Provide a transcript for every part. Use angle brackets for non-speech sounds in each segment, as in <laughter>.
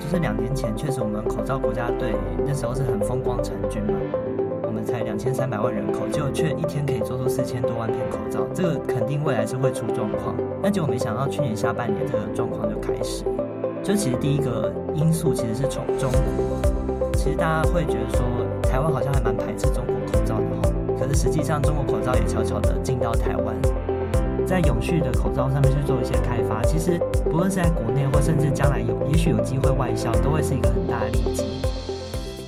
就是两年前，确实我们口罩国家队那时候是很风光成军嘛。我们才两千三百万人口，结果却一天可以做出四千多万片口罩，这个肯定未来是会出状况。那结果没想到去年下半年这个状况就开始。就其实第一个因素其实是从中国，其实大家会觉得说台湾好像还蛮排斥中国口罩的哈，可是实际上中国口罩也悄悄的进到台湾，在永续的口罩上面去做一些开发。其实不论是在国内或甚至将来有也许有机会外销，都会是一个很大的利基。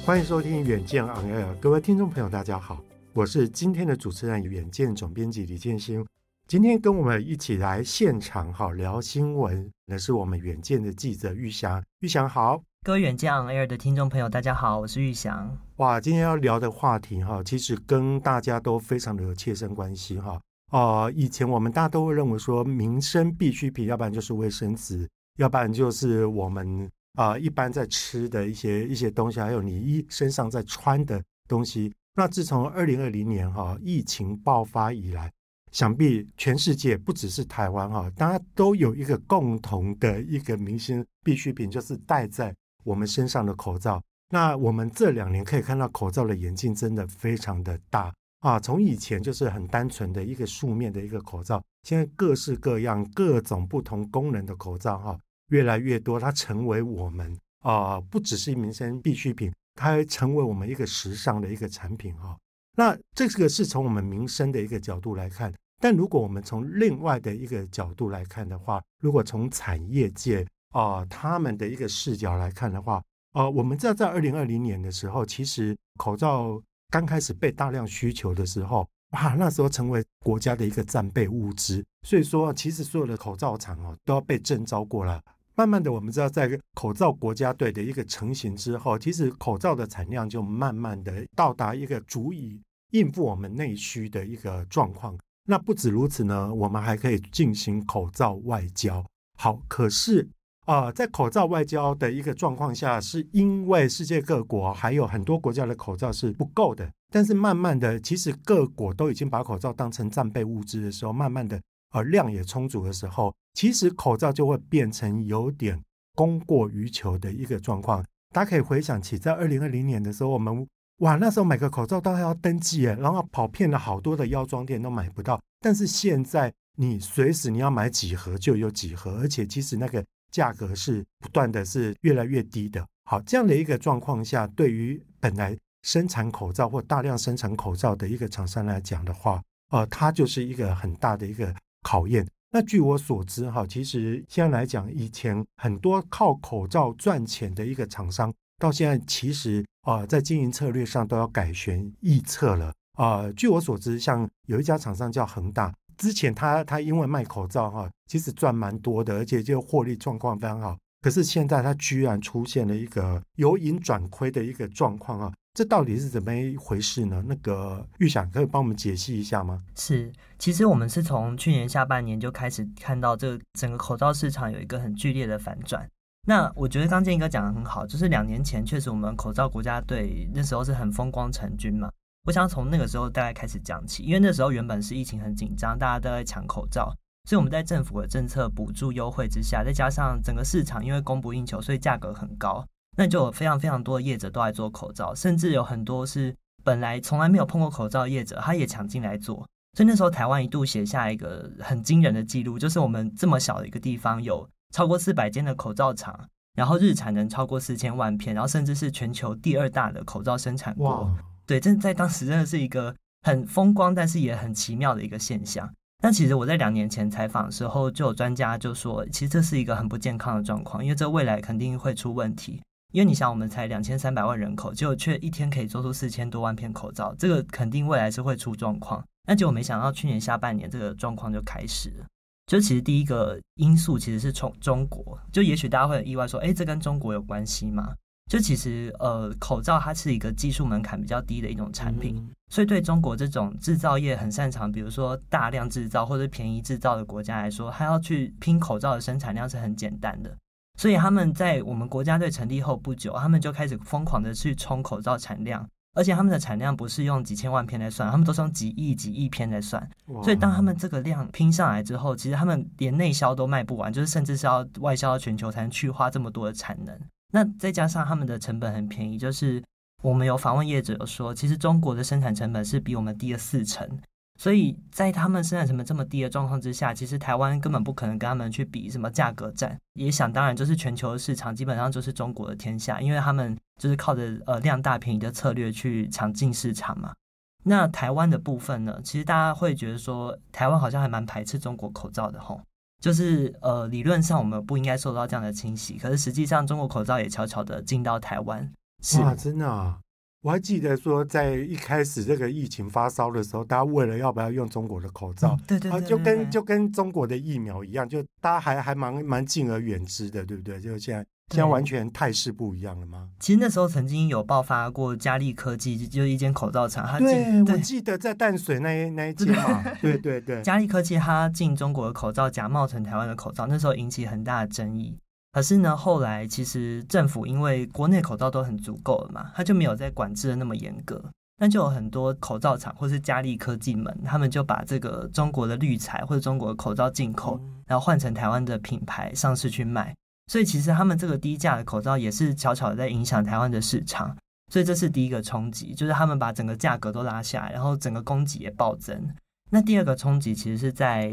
欢迎收听远见 On Air，各位听众朋友，大家好，我是今天的主持人远见总编辑李建新。今天跟我们一起来现场哈聊新闻，那是我们远见的记者玉祥。玉祥好，各位远见 On Air 的听众朋友，大家好，我是玉祥。哇，今天要聊的话题哈，其实跟大家都非常的有切身关系哈。哦、呃，以前我们大家都会认为说民生必需品，要不然就是卫生纸，要不然就是我们。啊、呃，一般在吃的一些一些东西，还有你衣身上在穿的东西。那自从二零二零年哈、哦、疫情爆发以来，想必全世界不只是台湾哈、哦，大家都有一个共同的一个民生必需品，就是戴在我们身上的口罩。那我们这两年可以看到口罩的眼镜真的非常的大啊，从以前就是很单纯的一个素面的一个口罩，现在各式各样、各种不同功能的口罩哈。越来越多，它成为我们啊、不只是民生必需品，它还成为我们一个时尚的一个产品哈、那这个是从我们民生的一个角度来看，但如果我们从另外的一个角度来看的话，如果从产业界啊、他们的一个视角来看的话，啊、呃，我们知道在二零二零年的时候，其实口罩刚开始被大量需求的时候，哇，那时候成为国家的一个战备物资，所以说其实所有的口罩厂哦都要被征召过来。慢慢的，我们知道，在口罩国家队的一个成型之后，其实口罩的产量就慢慢的到达一个足以应付我们内需的一个状况。那不止如此呢，我们还可以进行口罩外交。好，可是啊、在口罩外交的一个状况下，是因为世界各国还有很多国家的口罩是不够的，但是慢慢的，其实各国都已经把口罩当成战备物资的时候，慢慢的。而量也充足的时候，其实口罩就会变成有点供过于求的一个状况。大家可以回想起，在二零二零年的时候，我们哇，那时候买个口罩都还要登记耶，然后跑遍了好多的药妆店都买不到。但是现在，你随时你要买几盒就有几盒，而且其实那个价格是不断的是越来越低的。好，这样的一个状况下，对于本来生产口罩或大量生产口罩的一个厂商来讲的话，呃，它就是一个很大的一个。考验。那据我所知，哈，其实现在来讲，以前很多靠口罩赚钱的一个厂商，到现在其实啊，在经营策略上都要改弦易辙了啊。据我所知，像有一家厂商叫恒大，之前他他因为卖口罩哈，其实赚蛮多的，而且就获利状况非常好。可是现在他居然出现了一个由盈转亏的一个状况啊。这到底是怎么一回事呢？那个玉想可以帮我们解析一下吗？是，其实我们是从去年下半年就开始看到这整个口罩市场有一个很剧烈的反转。那我觉得刚建哥讲的很好，就是两年前确实我们口罩国家队那时候是很风光成军嘛。我想从那个时候大概开始讲起，因为那时候原本是疫情很紧张，大家都在抢口罩，所以我们在政府的政策补助优惠之下，再加上整个市场因为供不应求，所以价格很高。那就有非常非常多的业者都来做口罩，甚至有很多是本来从来没有碰过口罩的业者，他也抢进来做。所以那时候台湾一度写下一个很惊人的记录，就是我们这么小的一个地方有超过四百间的口罩厂，然后日产能超过四千万片，然后甚至是全球第二大的口罩生产国。对，这在当时真的是一个很风光，但是也很奇妙的一个现象。那其实我在两年前采访的时候，就有专家就说，其实这是一个很不健康的状况，因为这未来肯定会出问题。因为你想，我们才两千三百万人口，结果却一天可以做出四千多万片口罩，这个肯定未来是会出状况。那结果没想到，去年下半年这个状况就开始了。就其实第一个因素其实是从中国，就也许大家会很意外说，诶，这跟中国有关系吗？就其实呃，口罩它是一个技术门槛比较低的一种产品，嗯、所以对中国这种制造业很擅长，比如说大量制造或者便宜制造的国家来说，它要去拼口罩的生产量是很简单的。所以他们在我们国家队成立后不久，他们就开始疯狂的去冲口罩产量，而且他们的产量不是用几千万片来算，他们都是用几亿、几亿片来算。所以当他们这个量拼上来之后，其实他们连内销都卖不完，就是甚至是要外销到全球才能去化这么多的产能。那再加上他们的成本很便宜，就是我们有访问业者有说，其实中国的生产成本是比我们低了四成。所以在他们生产成本这么低的状况之下，其实台湾根本不可能跟他们去比什么价格战。也想当然，就是全球市场基本上就是中国的天下，因为他们就是靠着呃量大便宜的策略去抢进市场嘛。那台湾的部分呢，其实大家会觉得说，台湾好像还蛮排斥中国口罩的吼，就是呃理论上我们不应该受到这样的侵袭，可是实际上中国口罩也悄悄的进到台湾。是哇，真的啊。我还记得说，在一开始这个疫情发烧的时候，大家为了要不要用中国的口罩，对对对，就跟就跟中国的疫苗一样，就大家还还蛮蛮敬而远之的，对不对？就现在现在完全态势不一样了吗？其实那时候曾经有爆发过嘉利科技，就一间口罩厂，它对，对我记得在淡水那一那一间嘛，对对对，嘉利科技它进中国的口罩假冒成台湾的口罩，那时候引起很大的争议。可是呢，后来其实政府因为国内口罩都很足够了嘛，它就没有再管制的那么严格。那就有很多口罩厂或是嘉利科技们，他们就把这个中国的滤材或者中国的口罩进口，然后换成台湾的品牌上市去卖。所以其实他们这个低价的口罩也是悄悄的在影响台湾的市场。所以这是第一个冲击，就是他们把整个价格都拉下来，然后整个供给也暴增。那第二个冲击其实是在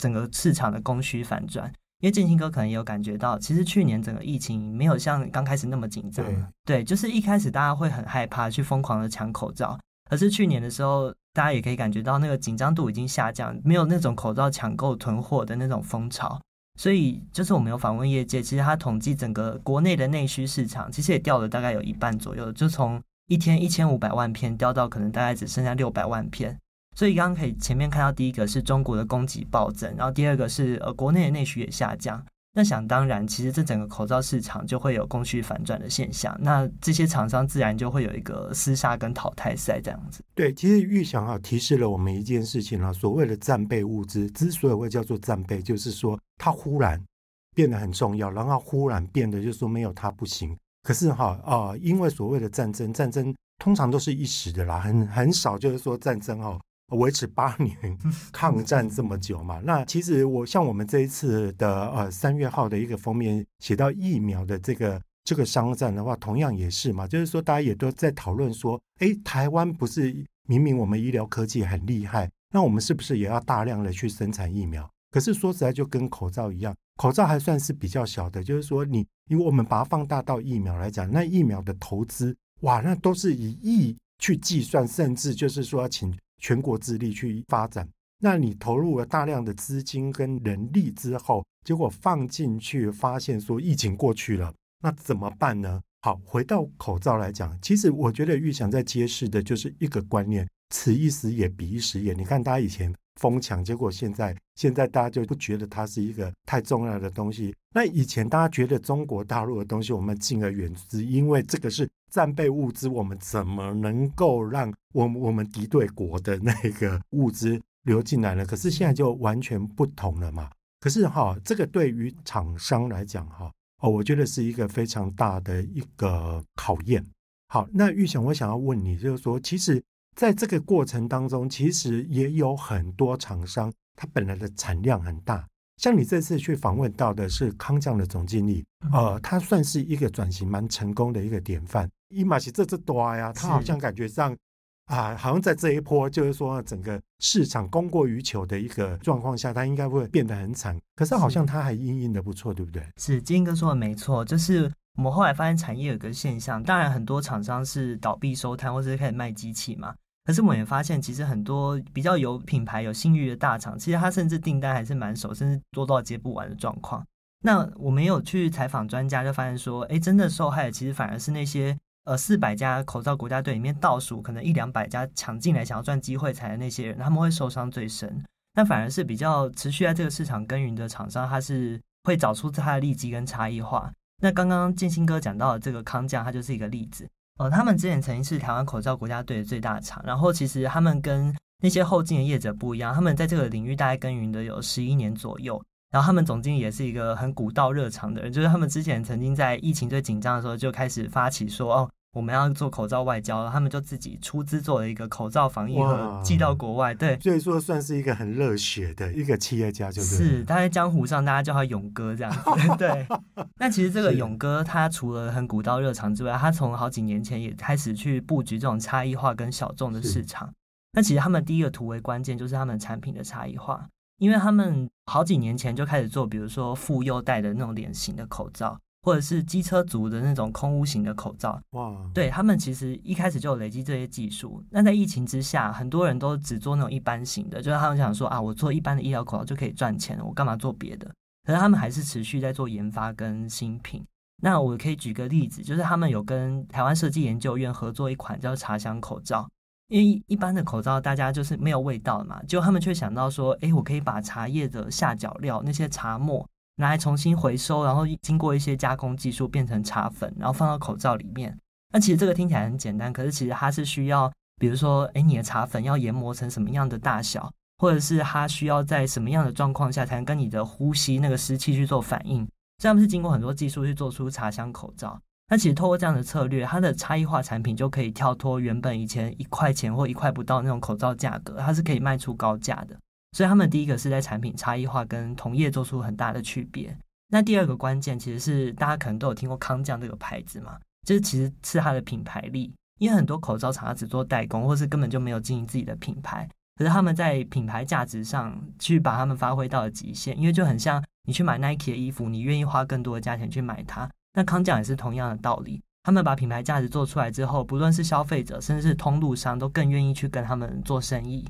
整个市场的供需反转。因为建兴哥可能也有感觉到，其实去年整个疫情没有像刚开始那么紧张。对，对，就是一开始大家会很害怕去疯狂的抢口罩，可是去年的时候，大家也可以感觉到那个紧张度已经下降，没有那种口罩抢购囤货的那种风潮。所以，就是我们有访问业界，其实他统计整个国内的内需市场，其实也掉了大概有一半左右，就从一天一千五百万片掉到可能大概只剩下六百万片。所以刚刚可以前面看到，第一个是中国的供给暴增，然后第二个是呃国内的内需也下降。那想当然，其实这整个口罩市场就会有供需反转的现象。那这些厂商自然就会有一个厮杀跟淘汰赛这样子。对，其实预想啊提示了我们一件事情啊，所谓的战备物资之所以会叫做战备，就是说它忽然变得很重要，然后忽然变得就是说没有他不行。可是哈啊，呃，因为所谓的战争，战争通常都是一时的啦，很很少就是说战争哦。维持八年 <laughs> 抗战这么久嘛？那其实我像我们这一次的呃三月号的一个封面写到疫苗的这个这个商战的话，同样也是嘛，就是说大家也都在讨论说，哎，台湾不是明明我们医疗科技很厉害，那我们是不是也要大量的去生产疫苗？可是说实在，就跟口罩一样，口罩还算是比较小的，就是说你因为我们把它放大到疫苗来讲，那疫苗的投资哇，那都是以亿去计算，甚至就是说要请。全国之力去发展，那你投入了大量的资金跟人力之后，结果放进去发现说疫情过去了，那怎么办呢？好，回到口罩来讲，其实我觉得钰翔在揭示的就是一个观念：此一时也，彼一时也。你看大家以前疯抢，结果现在现在大家就不觉得它是一个太重要的东西。那以前大家觉得中国大陆的东西我们敬而远之，因为这个是。战备物资，我们怎么能够让我我们敌对国的那个物资流进来呢？可是现在就完全不同了嘛。可是哈，这个对于厂商来讲哈，哦，我觉得是一个非常大的一个考验。好，那玉祥，我想要问你，就是说，其实在这个过程当中，其实也有很多厂商，它本来的产量很大。像你这次去访问到的是康将的总经理，呃，他算是一个转型蛮成功的一个典范。伊玛奇这这多呀，他好像感觉上啊，好像在这一波就是说整个市场供过于求的一个状况下，他应该会变得很惨。可是好像他还因应的不错，对不对？是金哥说的没错，就是我们后来发现产业有个现象，当然很多厂商是倒闭收摊，或者是开始卖机器嘛。可是我也发现，其实很多比较有品牌、有信誉的大厂，其实它甚至订单还是蛮少，甚至多到接不完的状况。那我们有去采访专家，就发现说，哎，真的受害的其实反而是那些呃四百家口罩国家队里面倒数可能一两百家抢进来想要赚机会财的那些人，他们会受伤最深。那反而是比较持续在这个市场耕耘的厂商，他是会找出它的利基跟差异化。那刚刚建新哥讲到的这个康佳，它就是一个例子。哦，他们之前曾经是台湾口罩国家队的最大厂，然后其实他们跟那些后进的业者不一样，他们在这个领域大概耕耘的有十一年左右，然后他们总经理也是一个很古道热肠的人，就是他们之前曾经在疫情最紧张的时候就开始发起说，哦，我们要做口罩外交，他们就自己出资做了一个口罩防疫盒寄到国外。对，所以说算是一个很热血的一个企业家，就是是他在江湖上大家叫他勇哥这样子。<laughs> 对，那其实这个勇哥他除了很古道热肠之外，他从好几年前也开始去布局这种差异化跟小众的市场。那其实他们第一个突围关键就是他们产品的差异化，因为他们好几年前就开始做，比如说妇幼戴的那种脸型的口罩。或者是机车族的那种空屋型的口罩，哇，对他们其实一开始就有累积这些技术。那在疫情之下，很多人都只做那种一般型的，就是他们想说啊，我做一般的医疗口罩就可以赚钱，我干嘛做别的？可是他们还是持续在做研发跟新品。那我可以举个例子，就是他们有跟台湾设计研究院合作一款叫茶香口罩，因为一般的口罩大家就是没有味道嘛，就他们却想到说，哎，我可以把茶叶的下脚料那些茶末。拿来重新回收，然后经过一些加工技术变成茶粉，然后放到口罩里面。那其实这个听起来很简单，可是其实它是需要，比如说，诶，你的茶粉要研磨成什么样的大小，或者是它需要在什么样的状况下才能跟你的呼吸那个湿气去做反应。这样是经过很多技术去做出茶香口罩。那其实透过这样的策略，它的差异化产品就可以跳脱原本以前一块钱或一块不到那种口罩价格，它是可以卖出高价的。所以他们第一个是在产品差异化跟同业做出很大的区别。那第二个关键其实是大家可能都有听过康匠这个牌子嘛，就是其实是它的品牌力。因为很多口罩厂它只做代工，或是根本就没有经营自己的品牌。可是他们在品牌价值上去把他们发挥到了极限，因为就很像你去买 Nike 的衣服，你愿意花更多的价钱去买它。那康匠也是同样的道理，他们把品牌价值做出来之后，不论是消费者，甚至是通路商，都更愿意去跟他们做生意。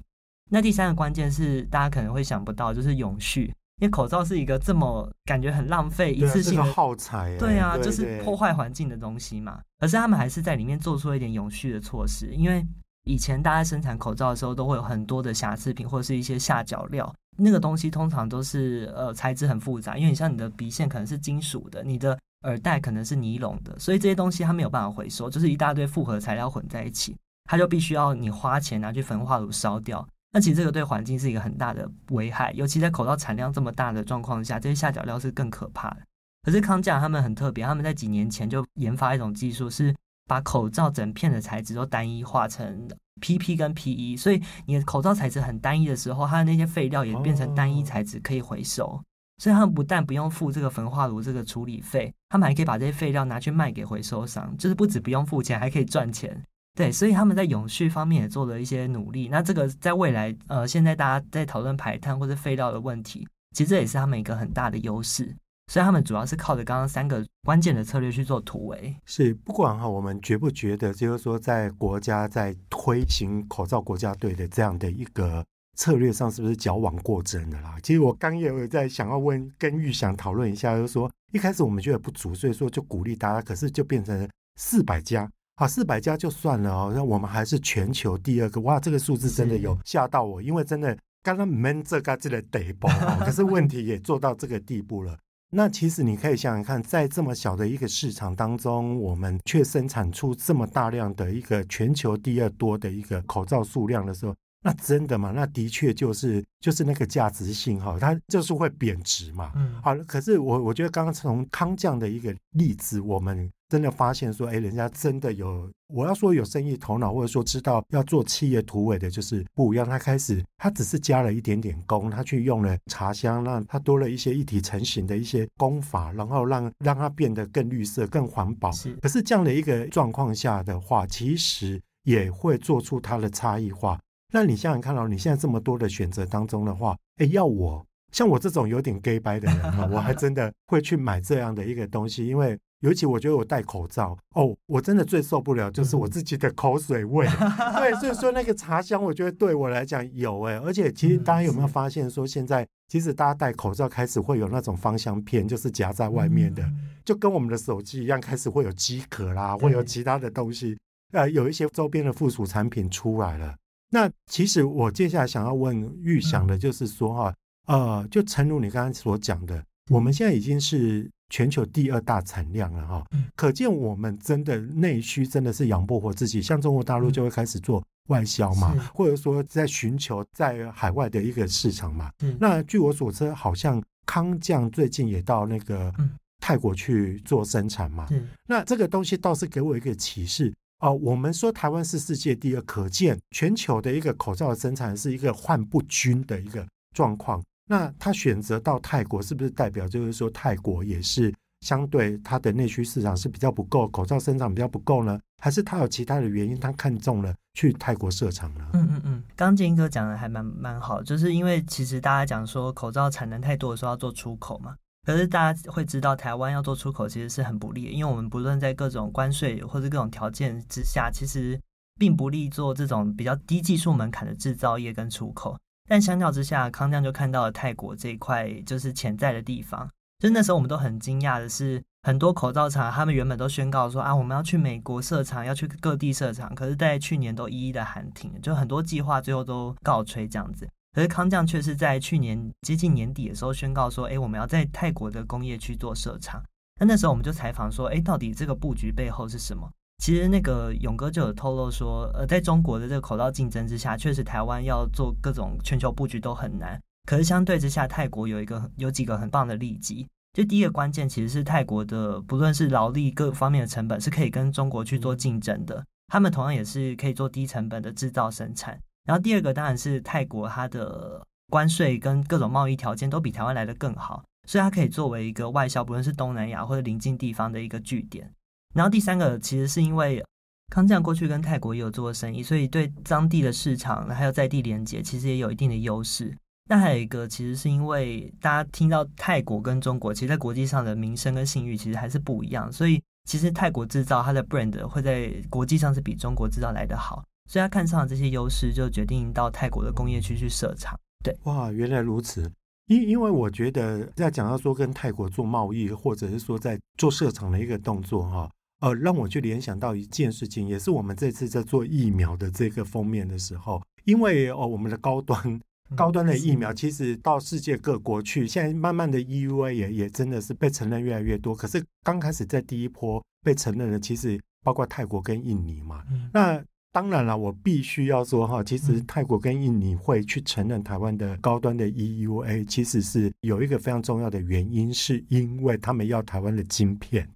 那第三个关键是大家可能会想不到，就是永续，因为口罩是一个这么感觉很浪费、一次性的耗材，对啊，就是破坏环境的东西嘛。可是他们还是在里面做出了一点永续的措施，因为以前大家生产口罩的时候都会有很多的瑕疵品或者是一些下脚料，那个东西通常都是呃材质很复杂，因为你像你的鼻线可能是金属的，你的耳带可能是尼龙的，所以这些东西它没有办法回收，就是一大堆复合材料混在一起，它就必须要你花钱拿去焚化炉烧掉。那其实这个对环境是一个很大的危害，尤其在口罩产量这么大的状况下，这些下脚料是更可怕的。可是康佳他们很特别，他们在几年前就研发一种技术，是把口罩整片的材质都单一化成 PP 跟 PE，所以你的口罩材质很单一的时候，它的那些废料也变成单一材质可以回收，所以他们不但不用付这个焚化炉这个处理费，他们还可以把这些废料拿去卖给回收商，就是不止不用付钱，还可以赚钱。对，所以他们在永续方面也做了一些努力。那这个在未来，呃，现在大家在讨论排碳或者废料的问题，其实这也是他们一个很大的优势。所以他们主要是靠着刚刚三个关键的策略去做突围。是，不管哈，我们觉不觉得，就是说，在国家在推行口罩国家队的这样的一个策略上，是不是矫枉过正的啦？其实我刚也有在想要问，跟玉祥讨论一下，就是说一开始我们觉得不足，所以说就鼓励大家，可是就变成四百家。好，四百家就算了哦，那我们还是全球第二个。哇，这个数字真的有吓到我，因为真的刚刚闷这嘎子的得包，可是问题也做到这个地步了。那其实你可以想想看，在这么小的一个市场当中，我们却生产出这么大量的一个全球第二多的一个口罩数量的时候，那真的嘛？那的确就是就是那个价值性哈，它就是会贬值嘛。嗯，好了，可是我我觉得刚刚从康匠的一个例子，我们。真的发现说，哎，人家真的有，我要说有生意头脑，或者说知道要做企业突围的，就是不一样。他开始，他只是加了一点点工，他去用了茶香，让它多了一些一体成型的一些工法，然后让让它变得更绿色、更环保。是。可是这样的一个状况下的话，其实也会做出它的差异化。那你想想看到，你现在这么多的选择当中的话，哎，要我像我这种有点 gay 掰的人哈，我还真的会去买这样的一个东西，因为。尤其我觉得我戴口罩哦，我真的最受不了就是我自己的口水味。嗯、<laughs> 对，所以说那个茶香，我觉得对我来讲有哎，而且其实大家有没有发现说，现在其实大家戴口罩开始会有那种芳香片，就是夹在外面的，就跟我们的手机一样，开始会有机壳啦，会有其他的东西，呃，有一些周边的附属产品出来了。那其实我接下来想要问预想的，就是说哈，呃，就诚如你刚刚所讲的，我们现在已经是。全球第二大产量了哈，可见我们真的内需真的是养不活自己。像中国大陆就会开始做外销嘛，或者说在寻求在海外的一个市场嘛。那据我所知，好像康匠最近也到那个泰国去做生产嘛。嗯，那这个东西倒是给我一个启示哦。我们说台湾是世界第二，可见全球的一个口罩的生产是一个患不均的一个状况。那他选择到泰国，是不是代表就是说泰国也是相对它的内需市场是比较不够，口罩生产比较不够呢？还是他有其他的原因，他看中了去泰国设厂呢？嗯嗯嗯，刚建英哥讲的还蛮蛮好，就是因为其实大家讲说口罩产能太多的时候要做出口嘛，可是大家会知道台湾要做出口其实是很不利，因为我们不论在各种关税或者各种条件之下，其实并不利做这种比较低技术门槛的制造业跟出口。但相较之下，康将就看到了泰国这一块就是潜在的地方。就那时候我们都很惊讶的是，很多口罩厂他们原本都宣告说啊，我们要去美国设厂，要去各地设厂，可是，在去年都一一的喊停，就很多计划最后都告吹这样子。可是康将却是在去年接近年底的时候宣告说，哎，我们要在泰国的工业区做设厂。那那时候我们就采访说，哎，到底这个布局背后是什么？其实那个勇哥就有透露说，呃，在中国的这个口罩竞争之下，确实台湾要做各种全球布局都很难。可是相对之下，泰国有一个有几个很棒的利基。就第一个关键，其实是泰国的不论是劳力各方面的成本是可以跟中国去做竞争的。他们同样也是可以做低成本的制造生产。然后第二个当然是泰国它的关税跟各种贸易条件都比台湾来得更好，所以它可以作为一个外销，不论是东南亚或者邻近地方的一个据点。然后第三个其实是因为康将过去跟泰国也有做过生意，所以对当地的市场还有在地连接，其实也有一定的优势。那还有一个其实是因为大家听到泰国跟中国，其实在国际上的名声跟信誉其实还是不一样，所以其实泰国制造它的 brand 会在国际上是比中国制造来得好，所以他看上了这些优势，就决定到泰国的工业区去设厂。对，哇，原来如此。因因为我觉得在讲到说跟泰国做贸易，或者是说在做设厂的一个动作哈。呃，让我去联想到一件事情，也是我们这次在做疫苗的这个封面的时候，因为哦，我们的高端高端的疫苗其实到世界各国去，现在慢慢的 EUA 也也真的是被承认越来越多。可是刚开始在第一波被承认的，其实包括泰国跟印尼嘛，那。当然了，我必须要说哈，其实泰国跟印尼会去承认台湾的高端的 EUA，其实是有一个非常重要的原因，是因为他们要台湾的晶片。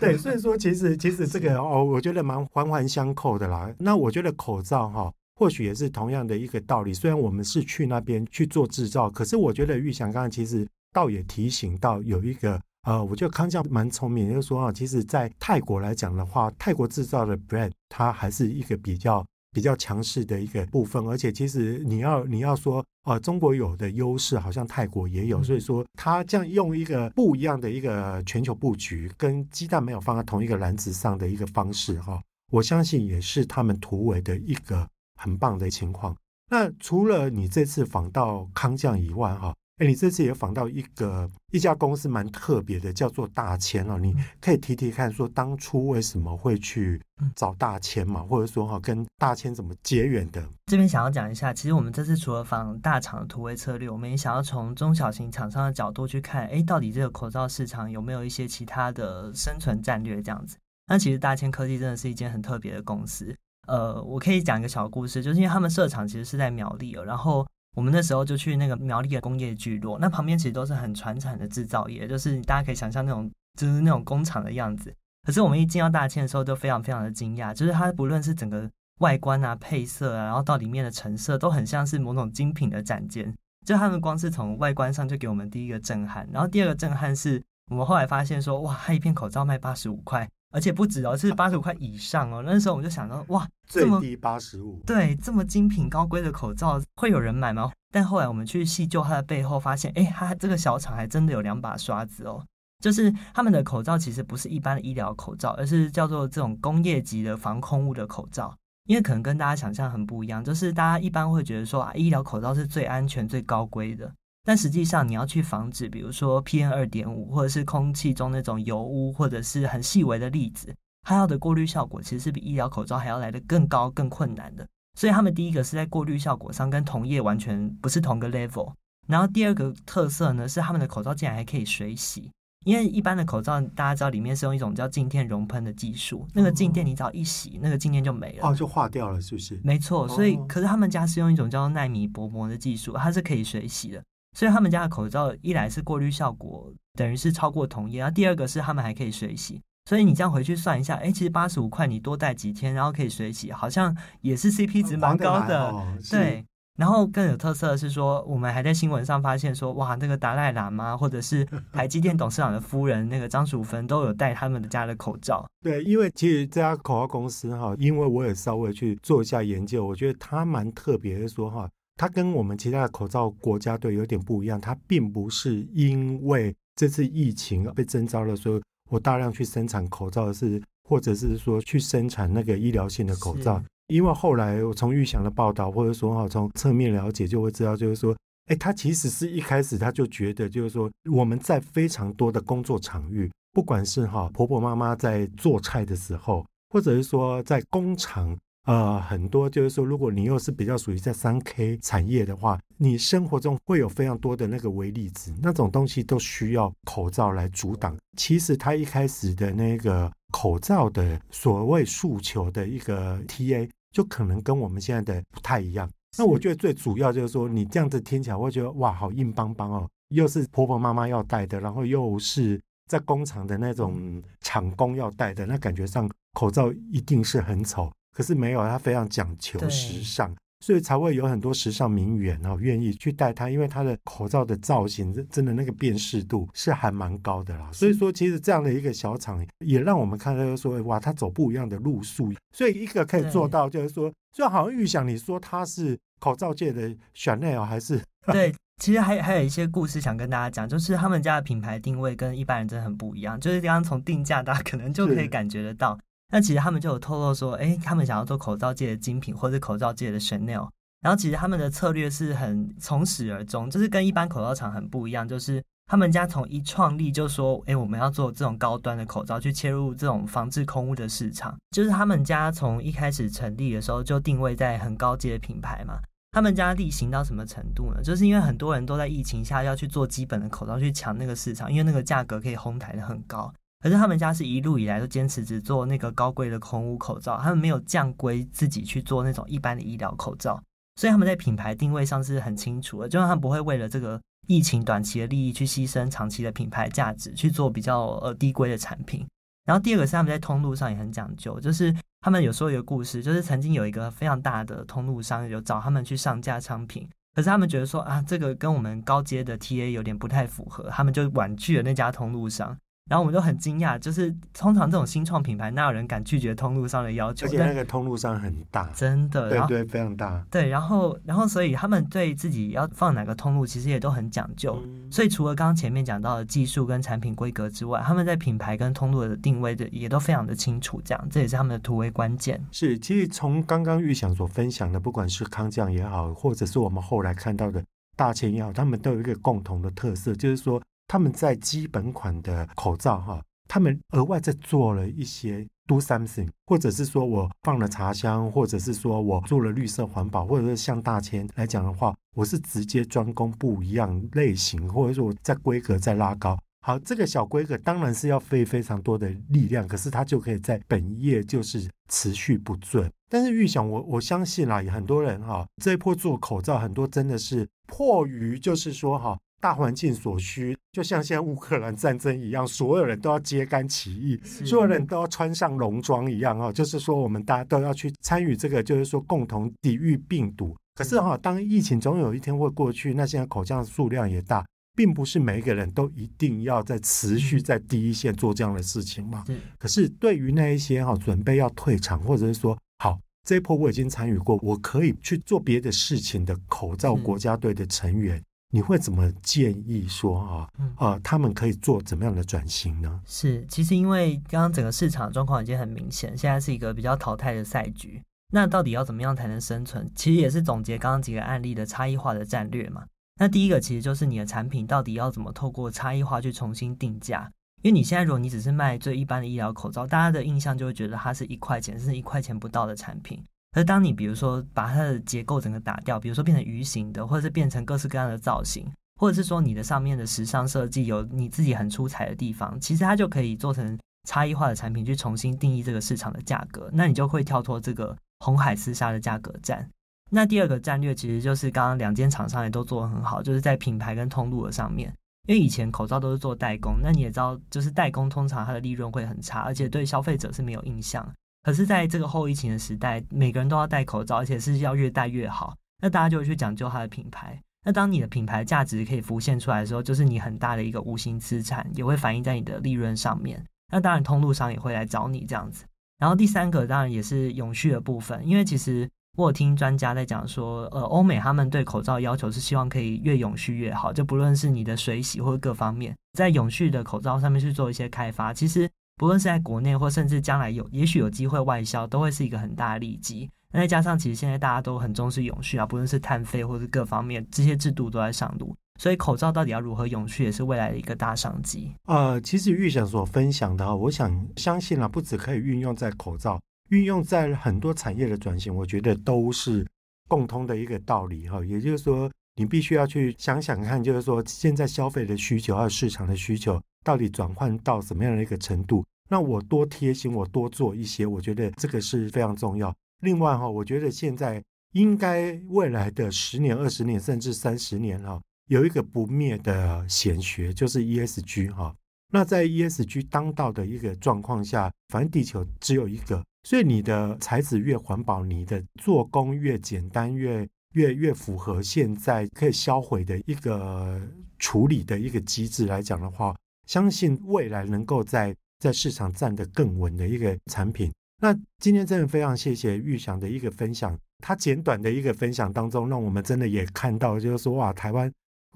对，所以说其实其实这个哦，我觉得蛮环环相扣的啦。那我觉得口罩哈，或许也是同样的一个道理。虽然我们是去那边去做制造，可是我觉得玉祥刚刚其实倒也提醒到有一个。呃，我觉得康将蛮聪明，就是说啊，其实，在泰国来讲的话，泰国制造的 brand 它还是一个比较比较强势的一个部分，而且其实你要你要说，呃，中国有的优势，好像泰国也有，所以说他这样用一个不一样的一个全球布局，跟鸡蛋没有放在同一个篮子上的一个方式，哈，我相信也是他们突围的一个很棒的情况。那除了你这次访到康将以外，哈。哎，你这次也访到一个一家公司蛮特别的，叫做大千哦。你可以提提看，说当初为什么会去找大千嘛，或者说哈，跟大千怎么结缘的？这边想要讲一下，其实我们这次除了访大厂的突围策略，我们也想要从中小型厂商的角度去看，哎，到底这个口罩市场有没有一些其他的生存战略这样子？那其实大千科技真的是一间很特别的公司。呃，我可以讲一个小故事，就是因为他们设厂其实是在苗栗哦，然后。我们那时候就去那个苗栗的工业聚落，那旁边其实都是很传产的制造业，就是大家可以想象那种就是那种工厂的样子。可是我们一进到大千的时候，就非常非常的惊讶，就是它不论是整个外观啊、配色啊，然后到里面的陈设，都很像是某种精品的展间。就他们光是从外观上就给我们第一个震撼，然后第二个震撼是我们后来发现说，哇，它一片口罩卖八十五块。而且不止哦，是八十五块以上哦。那时候我们就想到，哇，最低八十五，对，这么精品高规的口罩会有人买吗？但后来我们去细究它的背后，发现，哎，它这个小厂还真的有两把刷子哦。就是他们的口罩其实不是一般的医疗口罩，而是叫做这种工业级的防空污的口罩。因为可能跟大家想象很不一样，就是大家一般会觉得说啊，医疗口罩是最安全、最高规的。但实际上，你要去防止，比如说 PM 二点五，或者是空气中那种油污，或者是很细微的粒子，它要的过滤效果其实是比医疗口罩还要来得更高、更困难的。所以他们第一个是在过滤效果上跟同业完全不是同个 level。然后第二个特色呢，是他们的口罩竟然还可以水洗，因为一般的口罩大家知道里面是用一种叫静电熔喷的技术，那个静电你只要一洗，那个静电就没了，哦，就化掉了，是不是？没错。所以可是他们家是用一种叫做奈米薄膜的技术，它是可以水洗的。所以他们家的口罩一来是过滤效果等于是超过同业，然后第二个是他们还可以水洗。所以你这样回去算一下，哎，其实八十五块你多戴几天，然后可以水洗，好像也是 CP 值蛮高的。哦、对，然后更有特色的是说，我们还在新闻上发现说，哇，那个达赖喇嘛或者是台积电董事长的夫人那个张淑芬都有戴他们的家的口罩。对，因为其实这家口罩公司哈，因为我也稍微去做一下研究，我觉得它蛮特别的说哈，它跟我们其他的口罩国家队有点不一样，它并不是因为这次疫情被征召了所以。我大量去生产口罩是，或者是说去生产那个医疗性的口罩，因为后来我从玉祥的报道，或者说哈从侧面了解，就会知道，就是说，哎，他其实是一开始他就觉得，就是说我们在非常多的工作场域，不管是哈婆婆妈妈在做菜的时候，或者是说在工厂。呃，很多就是说，如果你又是比较属于在三 K 产业的话，你生活中会有非常多的那个微粒子，那种东西都需要口罩来阻挡。其实他一开始的那个口罩的所谓诉求的一个 TA，就可能跟我们现在的不太一样。那我觉得最主要就是说，你这样子听起来，会觉得哇，好硬邦邦哦，又是婆婆妈妈要戴的，然后又是在工厂的那种厂工要戴的，那感觉上口罩一定是很丑。可是没有，他非常讲求时尚，所以才会有很多时尚名媛哦愿意去戴它，因为它的口罩的造型真真的那个辨识度是还蛮高的啦。所以说，其实这样的一个小厂也让我们看到说，哇，它走不一样的路数。所以一个可以做到，就是说，就好像预想你说它是口罩界的 Chanel 还是？对，其实还还有一些故事想跟大家讲，就是他们家的品牌定位跟一般人真的很不一样，就是刚刚从定价大家可能就可以感觉得到。那其实他们就有透露说，哎，他们想要做口罩界的精品，或者口罩界的 Chanel。然后其实他们的策略是很从始而终，就是跟一般口罩厂很不一样，就是他们家从一创立就说，哎，我们要做这种高端的口罩，去切入这种防治空污的市场。就是他们家从一开始成立的时候就定位在很高阶的品牌嘛。他们家力行到什么程度呢？就是因为很多人都在疫情下要去做基本的口罩去抢那个市场，因为那个价格可以哄抬得很高。可是他们家是一路以来都坚持只做那个高贵的空屋口罩，他们没有降规自己去做那种一般的医疗口罩，所以他们在品牌定位上是很清楚的，就是他们不会为了这个疫情短期的利益去牺牲长期的品牌价值去做比较呃低规的产品。然后第二个是他们在通路上也很讲究，就是他们有说一个故事，就是曾经有一个非常大的通路商有找他们去上架商品，可是他们觉得说啊这个跟我们高阶的 TA 有点不太符合，他们就婉拒了那家通路商。然后我们都很惊讶，就是通常这种新创品牌，哪有人敢拒绝通路商的要求？而且那个通路商很大，真的，对对，非常大。对，然后然后所以他们对自己要放哪个通路，其实也都很讲究。嗯、所以除了刚刚前面讲到的技术跟产品规格之外，他们在品牌跟通路的定位的也都非常的清楚。这样，这也是他们的突围关键。是，其实从刚刚玉祥所分享的，不管是康匠也好，或者是我们后来看到的大千也好，他们都有一个共同的特色，就是说他们在基本款的口罩哈。他们额外在做了一些 do something，或者是说我放了茶香，或者是说我做了绿色环保，或者是像大千来讲的话，我是直接专攻不一样类型，或者说我在规格再拉高。好，这个小规格当然是要费非常多的力量，可是它就可以在本业就是持续不尽。但是预想我我相信啦，也很多人哈，这一波做口罩很多真的是迫于就是说哈。大环境所需，就像现在乌克兰战争一样，所有人都要揭竿起义，所有人都要穿上戎装一样哈，就是说我们大家都要去参与这个，就是说共同抵御病毒。可是哈，当疫情总有一天会过去，那现在口罩数量也大，并不是每一个人都一定要在持续在第一线做这样的事情嘛。可是对于那一些哈准备要退场，或者是说好这一波我已经参与过，我可以去做别的事情的口罩国家队的成员。你会怎么建议说啊？啊，他们可以做怎么样的转型呢？是，其实因为刚刚整个市场状况已经很明显，现在是一个比较淘汰的赛局。那到底要怎么样才能生存？其实也是总结刚刚几个案例的差异化的战略嘛。那第一个其实就是你的产品到底要怎么透过差异化去重新定价？因为你现在如果你只是卖最一般的医疗口罩，大家的印象就会觉得它是一块钱，甚至一块钱不到的产品。而当你比如说把它的结构整个打掉，比如说变成鱼形的，或者是变成各式各样的造型，或者是说你的上面的时尚设计有你自己很出彩的地方，其实它就可以做成差异化的产品去重新定义这个市场的价格，那你就会跳脱这个红海厮杀的价格战。那第二个战略其实就是刚刚两间厂商也都做得很好，就是在品牌跟通路的上面。因为以前口罩都是做代工，那你也知道，就是代工通常它的利润会很差，而且对消费者是没有印象。可是在这个后疫情的时代，每个人都要戴口罩，而且是要越戴越好，那大家就会去讲究它的品牌。那当你的品牌价值可以浮现出来的时候，就是你很大的一个无形资产，也会反映在你的利润上面。那当然，通路商也会来找你这样子。然后第三个当然也是永续的部分，因为其实我有听专家在讲说，呃，欧美他们对口罩要求是希望可以越永续越好，就不论是你的水洗或者各方面，在永续的口罩上面去做一些开发，其实不论是在国内或甚至将来有也许有机会外销，都会是一个很大的利基。那再加上其实现在大家都很重视永续啊，不论是碳费或者各方面，这些制度都在上路。所以口罩到底要如何永续，也是未来的一个大商机。呃，其实玉祥所分享的，我想相信啊，不只可以运用在口罩，运用在很多产业的转型，我觉得都是共通的一个道理哈。也就是说，你必须要去想想看，就是说现在消费的需求还有市场的需求，到底转换到什么样的一个程度？那我多贴心，我多做一些，我觉得这个是非常重要。另外哈，我觉得现在应该未来的十年、二十年，甚至三十年哈。有一个不灭的显学，就是 ESG 哈。那在 ESG 当道的一个状况下，反正地球只有一个，所以你的材质越环保，你的做工越简单，越越越符合现在可以销毁的一个处理的一个机制来讲的话，相信未来能够在在市场站得更稳的一个产品。那今天真的非常谢谢玉祥的一个分享，他简短的一个分享当中，让我们真的也看到，就是说哇，台湾。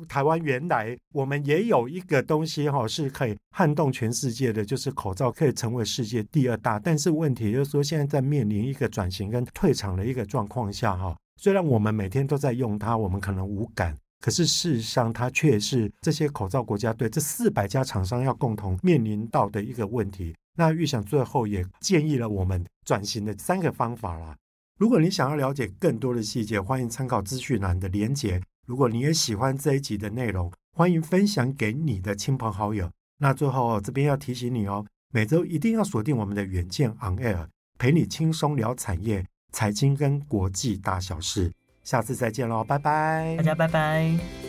台湾原来我们也有一个东西哈，是可以撼动全世界的，就是口罩可以成为世界第二大。但是问题就是说，现在在面临一个转型跟退场的一个状况下哈，虽然我们每天都在用它，我们可能无感，可是事实上它却是这些口罩国家队这四百家厂商要共同面临到的一个问题。那预想最后也建议了我们转型的三个方法啦。如果你想要了解更多的细节，欢迎参考资讯栏的连结。如果你也喜欢这一集的内容，欢迎分享给你的亲朋好友。那最后这边要提醒你哦，每周一定要锁定我们的远见 On Air，陪你轻松聊产业、财经跟国际大小事。下次再见喽，拜拜，大家拜拜。